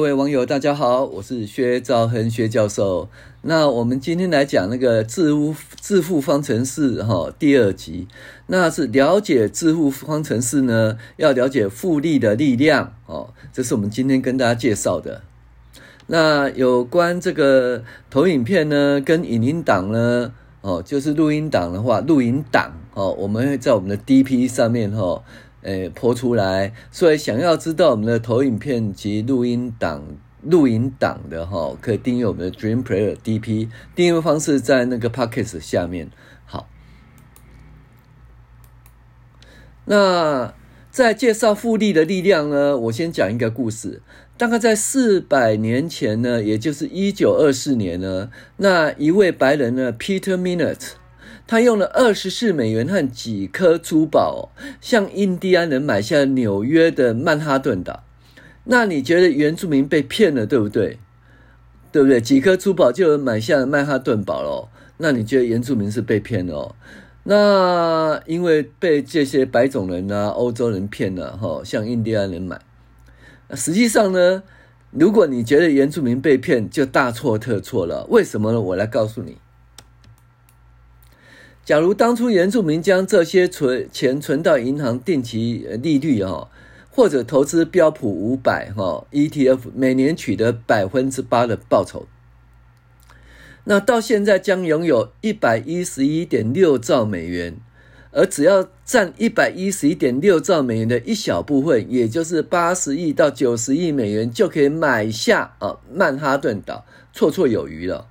各位网友，大家好，我是薛兆恒薛教授。那我们今天来讲那个致富致富方程式哈，第二集。那是了解致富方程式呢，要了解复利的力量哦。这是我们今天跟大家介绍的。那有关这个投影片呢，跟影音档呢，哦，就是录音档的话，录音档哦，我们会在我们的 DP 上面哈。诶，播出来，所以想要知道我们的投影片及录音档、录音档的哈，可以订阅我们的 Dream Player DP，订阅方式在那个 Podcast 下面。好，那在介绍复利的力量呢，我先讲一个故事。大概在四百年前呢，也就是一九二四年呢，那一位白人呢，Peter Minot。他用了二十四美元和几颗珠宝，向印第安人买下纽约的曼哈顿岛。那你觉得原住民被骗了，对不对？对不对？几颗珠宝就买下曼哈顿堡喽？那你觉得原住民是被骗了？那因为被这些白种人啊、欧洲人骗了，哈，向印第安人买。实际上呢，如果你觉得原住民被骗，就大错特错了。为什么呢？我来告诉你。假如当初原住民将这些存钱存到银行定期利率哈，或者投资标普五百哈 ETF，每年取得百分之八的报酬，那到现在将拥有一百一十一点六兆美元，而只要占一百一十一点六兆美元的一小部分，也就是八十亿到九十亿美元，就可以买下啊曼哈顿岛，绰绰有余了。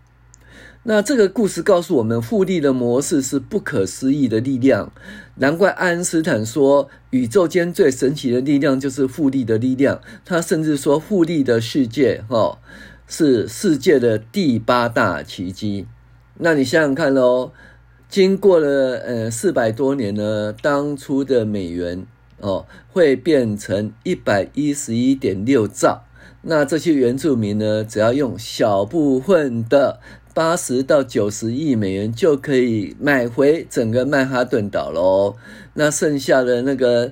那这个故事告诉我们，复利的模式是不可思议的力量。难怪爱因斯坦说，宇宙间最神奇的力量就是复利的力量。他甚至说，复利的世界，哈，是世界的第八大奇迹。那你想想看喽，经过了呃四百多年呢，当初的美元哦会变成一百一十一点六兆。那这些原住民呢，只要用小部分的。八十到九十亿美元就可以买回整个曼哈顿岛喽，那剩下的那个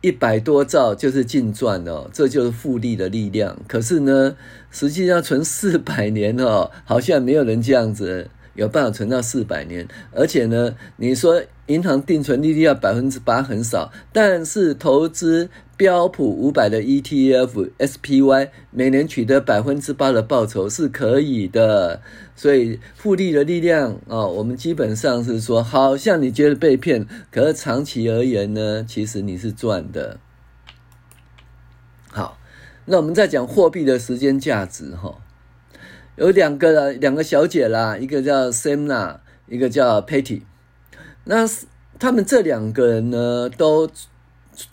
一百多兆就是净赚哦，这就是复利的力量。可是呢，实际上存四百年哦，好像没有人这样子。有办法存到四百年，而且呢，你说银行定存利率要百分之八很少，但是投资标普五百的 ETF SPY 每年取得百分之八的报酬是可以的，所以复利的力量啊、哦，我们基本上是说，好像你觉得被骗，可是长期而言呢，其实你是赚的。好，那我们再讲货币的时间价值哈。有两个两个小姐啦，一个叫 Semna，一个叫 Patty。那他们这两个人呢，都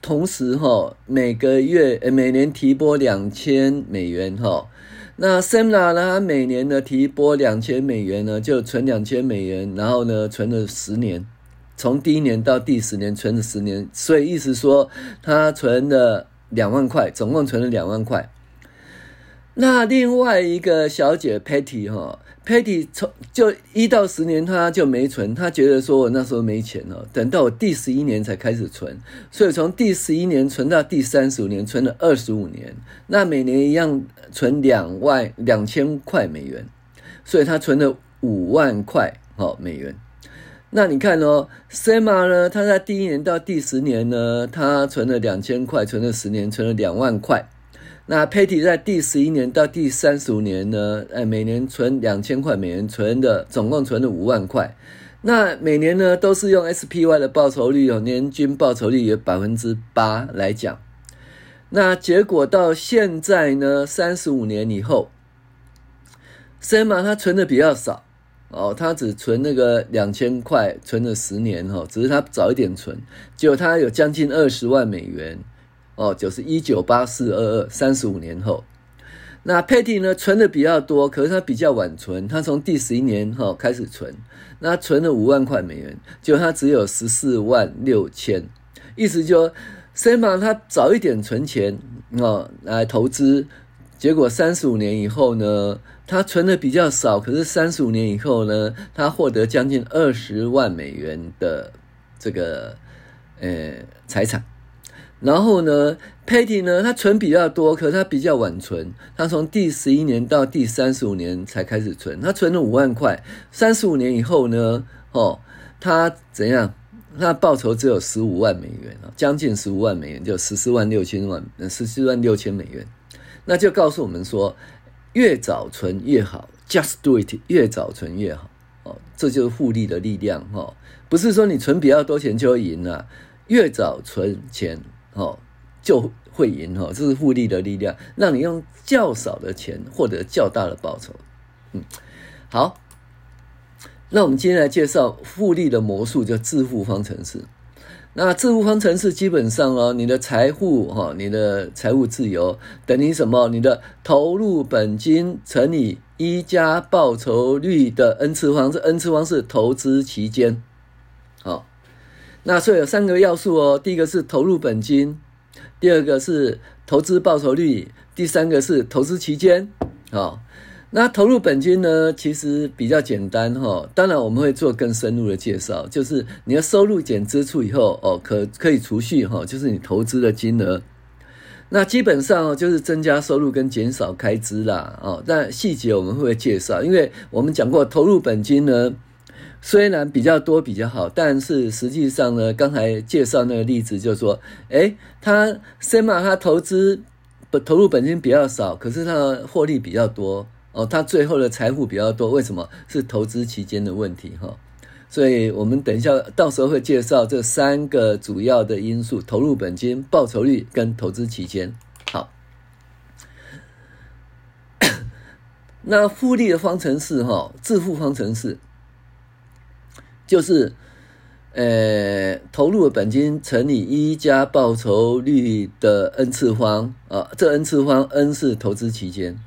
同时哈，每个月每年提拨两千美元哈。那 Semna 呢，他每年呢提拨两千美元呢，就存两千美元，然后呢存了十年，从第一年到第十年存了十年，所以意思说他存了两万块，总共存了两万块。那另外一个小姐 Patty 哈，Patty 从就一到十年他就没存，他觉得说我那时候没钱哦，等到我第十一年才开始存，所以从第十一年存到第三十五年，存了二十五年，那每年一样存两万两千块美元，所以他存了五万块哦美元。那你看哦，Sema 呢，他在第一年到第十年呢，他存了两千块，存了十年，存了两万块。那 Patty 在第十一年到第三十五年呢，哎，每年存两千块美元，存的总共存了五万块。那每年呢都是用 SPY 的报酬率有年均报酬率有百分之八来讲。那结果到现在呢，三十五年以后，Sema 他存的比较少哦，他只存那个两千块，存了十年哈，只是他早一点存，结果他有将近二十万美元。哦，就是一九八四二二，三十五年后，那 Patty 呢存的比较多，可是他比较晚存，他从第十一年哈开始存，那存了五万块美元，就他只有十四万六千，意思就 Sam 他早一点存钱哦来投资，结果三十五年以后呢，他存的比较少，可是三十五年以后呢，他获得将近二十万美元的这个呃财产。然后呢，Patty 呢，他存比较多，可是他比较晚存，他从第十一年到第三十五年才开始存，他存了五万块，三十五年以后呢，哦，他怎样？他报酬只有十五万美元啊，将近十五万美元，就十四万六千万，十四万六千美元，那就告诉我们说，越早存越好，Just do it，越早存越好，哦，这就是复利的力量、哦，不是说你存比较多钱就会赢了，越早存钱。哦，就会赢哈，这是复利的力量，让你用较少的钱获得较大的报酬。嗯，好，那我们今天来介绍复利的魔术，叫致富方程式。那致富方程式基本上哦，你的财富哈，你的财务自由等于什么？你的投入本金乘以一加报酬率的 n 次方，这 n 次方是投资期间。那所以有三个要素哦，第一个是投入本金，第二个是投资报酬率，第三个是投资期间。好，那投入本金呢，其实比较简单哈。当然我们会做更深入的介绍，就是你的收入减支出以后哦，可可以储蓄哈，就是你投资的金额。那基本上就是增加收入跟减少开支啦哦。但细节我们会介绍，因为我们讲过投入本金呢。虽然比较多比较好，但是实际上呢，刚才介绍那个例子就是说，诶，他 SEMA 他投资不投入本金比较少，可是他的获利比较多哦，他最后的财富比较多，为什么？是投资期间的问题哈。所以我们等一下到时候会介绍这三个主要的因素：投入本金、报酬率跟投资期间。好，那复利的方程式哈，致富方程式。就是，呃，投入的本金乘以一加报酬率的 n 次方啊，这 n 次方 n 是投资期间，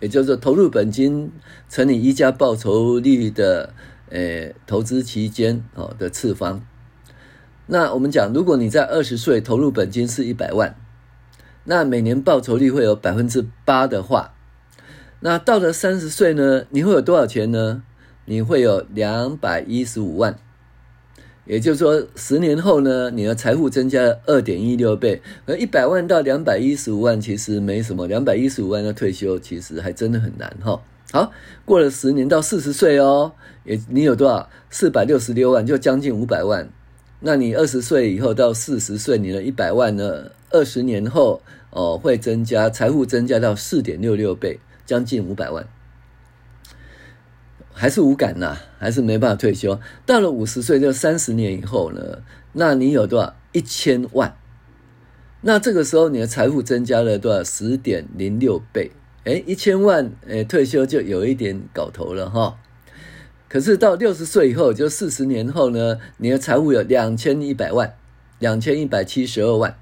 也就是投入本金乘以一加报酬率的呃投资期间哦的次方。那我们讲，如果你在二十岁投入本金是一百万，那每年报酬率会有百分之八的话，那到了三十岁呢，你会有多少钱呢？你会有两百一十五万，也就是说，十年后呢，你的财富增加了二点一六倍。而一百万到两百一十五万其实没什么，两百一十五万的退休其实还真的很难哈。好，过了十年到四十岁哦，也你有多少？四百六十六万，就将近五百万。那你二十岁以后到四十岁，你的一百万呢？二十年后哦，会增加财富增加到四点六六倍，将近五百万。还是无感呐，还是没办法退休。到了五十岁，就三十年以后呢，那你有多少？一千万。那这个时候你的财富增加了多少？十点零六倍。诶，一千万，诶，退休就有一点搞头了哈。可是到六十岁以后，就四十年后呢，你的财富有两千一百万，两千一百七十二万。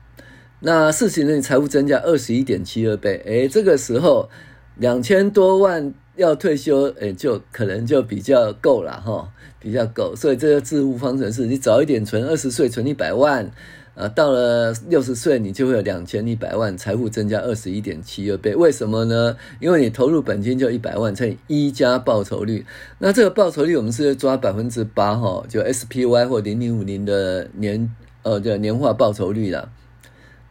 那四十年你财富增加二十一点七二倍。诶，这个时候两千多万。要退休，诶，就可能就比较够了哈，比较够。所以这个致富方程式，你早一点存，二十岁存一百万，啊，到了六十岁，你就会有两千一百万，财富增加二十一点七二倍。为什么呢？因为你投入本金就一百万乘以一加报酬率，那这个报酬率我们是抓百分之八哈，就 SPY 或零零五零的年呃叫年化报酬率啦。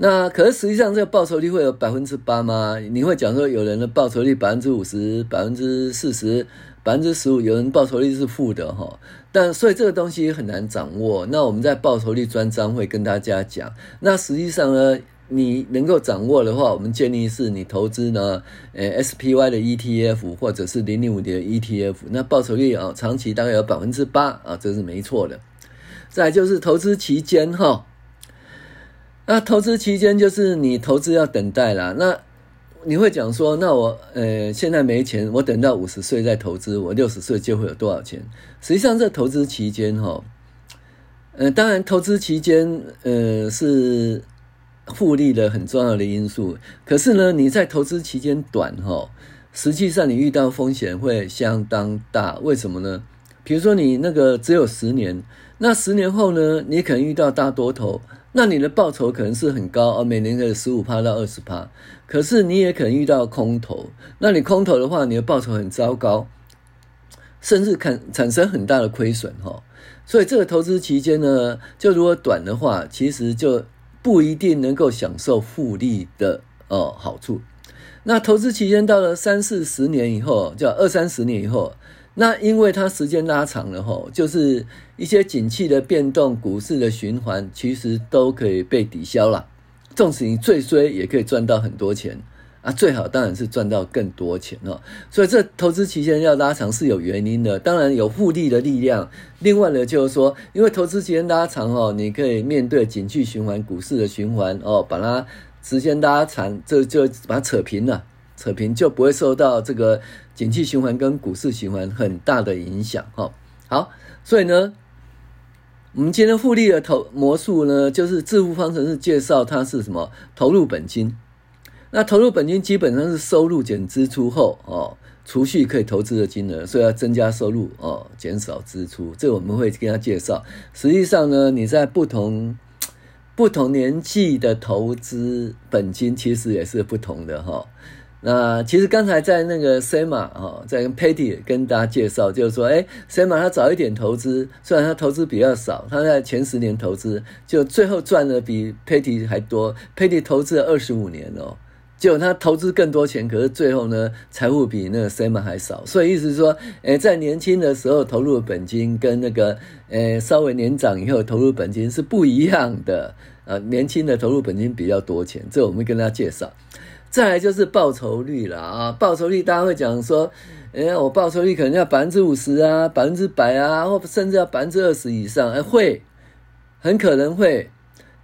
那可是实际上这个报酬率会有百分之八吗？你会讲说有人的报酬率百分之五十、百分之四十、百分之十五，有人报酬率是负的哈。但所以这个东西很难掌握。那我们在报酬率专章会跟大家讲。那实际上呢，你能够掌握的话，我们建议是你投资呢，呃，SPY 的 ETF 或者是零零五的 ETF，那报酬率啊，长期大概有百分之八啊，这是没错的。再就是投资期间哈。那投资期间就是你投资要等待啦。那你会讲说，那我呃现在没钱，我等到五十岁再投资，我六十岁就会有多少钱？实际上，这投资期间哈，呃，当然投资期间呃是复利的很重要的因素。可是呢，你在投资期间短哈，实际上你遇到风险会相当大。为什么呢？比如说你那个只有十年，那十年后呢，你可能遇到大多头。那你的报酬可能是很高啊，每年的十五趴到二十趴，可是你也可能遇到空头，那你空头的话，你的报酬很糟糕，甚至产产生很大的亏损哈。所以这个投资期间呢，就如果短的话，其实就不一定能够享受复利的哦好处。那投资期间到了三四十年以后，叫二三十年以后。那因为它时间拉长了吼，就是一些景气的变动、股市的循环，其实都可以被抵消了。纵使你最衰，也可以赚到很多钱啊！最好当然是赚到更多钱哦。所以这投资期间要拉长是有原因的，当然有复利的力量。另外呢，就是说，因为投资期间拉长哦，你可以面对景气循环、股市的循环哦，把它时间拉长，这就把它扯平了。扯平就不会受到这个景气循环跟股市循环很大的影响哈。好，所以呢，我们今天复利的投模数呢，就是致富方程式介绍它是什么？投入本金。那投入本金基本上是收入减支出后哦，储蓄可以投资的金额，所以要增加收入哦，减少支出。这我们会跟他介绍。实际上呢，你在不同不同年纪的投资本金其实也是不同的哈。那其实刚才在那个 Sema 哈，在跟 Patty 跟大家介绍，就是说，哎，Sema 他早一点投资，虽然他投资比较少，他在前十年投资，就最后赚的比 Patty 还多。Patty 投资了二十五年哦，结果他投资更多钱，可是最后呢，财富比那个 Sema 还少。所以意思是说，哎，在年轻的时候投入的本金跟那个，呃，稍微年长以后投入本金是不一样的。呃，年轻的投入本金比较多钱，这我们跟大家介绍。再来就是报酬率了啊，报酬率大家会讲说，哎，我报酬率可能要百分之五十啊，百分之百啊，或甚至要百分之二十以上，哎，会，很可能会，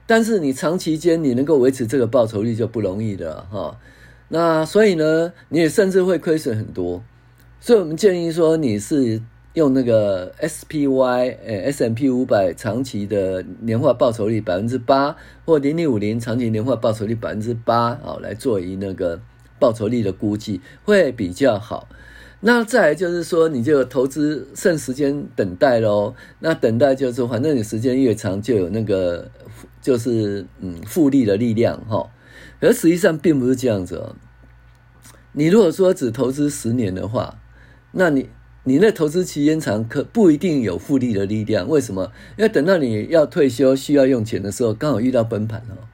但是你长期间你能够维持这个报酬率就不容易的哈。那所以呢，你也甚至会亏损很多，所以我们建议说你是。用那个 SPY，诶 S&P 五百长期的年化报酬率百分之八，或零零五零长期年化报酬率百分之八，啊，来做一那个报酬率的估计会比较好。那再来就是说，你就投资剩时间等待喽。那等待就是说，反正你时间越长，就有那个就是嗯复利的力量哈。而实际上并不是这样子哦。你如果说只投资十年的话，那你。你那投资期间长，可不一定有复利的力量。为什么？因为等到你要退休需要用钱的时候，刚好遇到崩盘哦。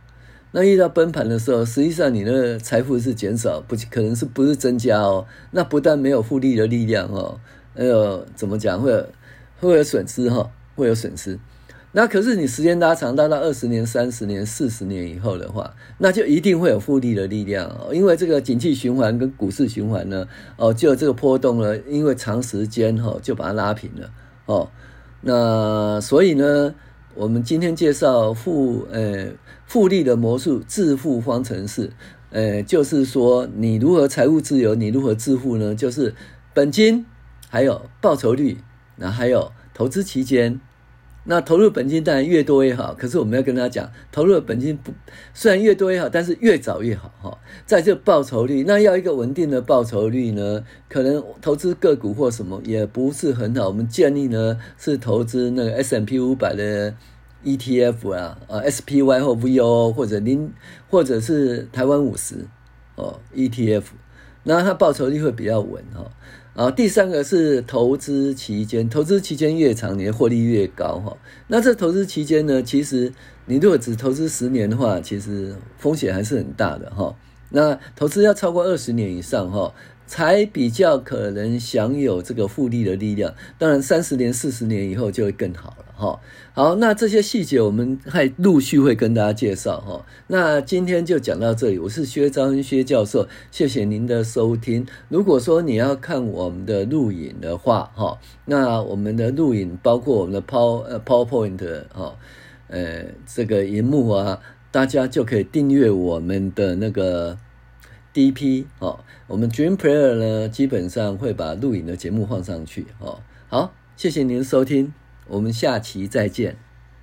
那遇到崩盘的时候，实际上你的财富是减少，不可能是不是增加哦？那不但没有复利的力量哦，还有怎么讲？会有会有损失哈，会有损失。那可是你时间拉长，拉到二十年、三十年、四十年以后的话，那就一定会有复利的力量哦。因为这个景气循环跟股市循环呢，哦，就有这个波动呢，因为长时间哈就把它拉平了哦。那所以呢，我们今天介绍复呃复利的魔术致富方程式，呃，就是说你如何财务自由，你如何致富呢？就是本金，还有报酬率，那还有投资期间。那投入本金当然越多越好，可是我们要跟他讲，投入的本金不虽然越多越好，但是越早越好哈。在这报酬率，那要一个稳定的报酬率呢，可能投资个股或什么也不是很好。我们建议呢是投资那个 S M P 五百的 ETF 啊，啊 SPY 或 V O 或者零或者是台湾五十哦 ETF，那它报酬率会比较稳哈。啊，第三个是投资期间，投资期间越长，你的获利越高哈。那这投资期间呢，其实你如果只投资十年的话，其实风险还是很大的哈。那投资要超过二十年以上哈。才比较可能享有这个复利的力量，当然三十年、四十年以后就会更好了哈。好，那这些细节我们还陆续会跟大家介绍哈。那今天就讲到这里，我是薛章薛教授，谢谢您的收听。如果说你要看我们的录影的话哈，那我们的录影包括我们的 Power 呃 PowerPoint 哈，呃这个荧幕啊，大家就可以订阅我们的那个。DP 哦，我们 Dream Player 呢，基本上会把录影的节目放上去哦。好，谢谢您的收听，我们下期再见。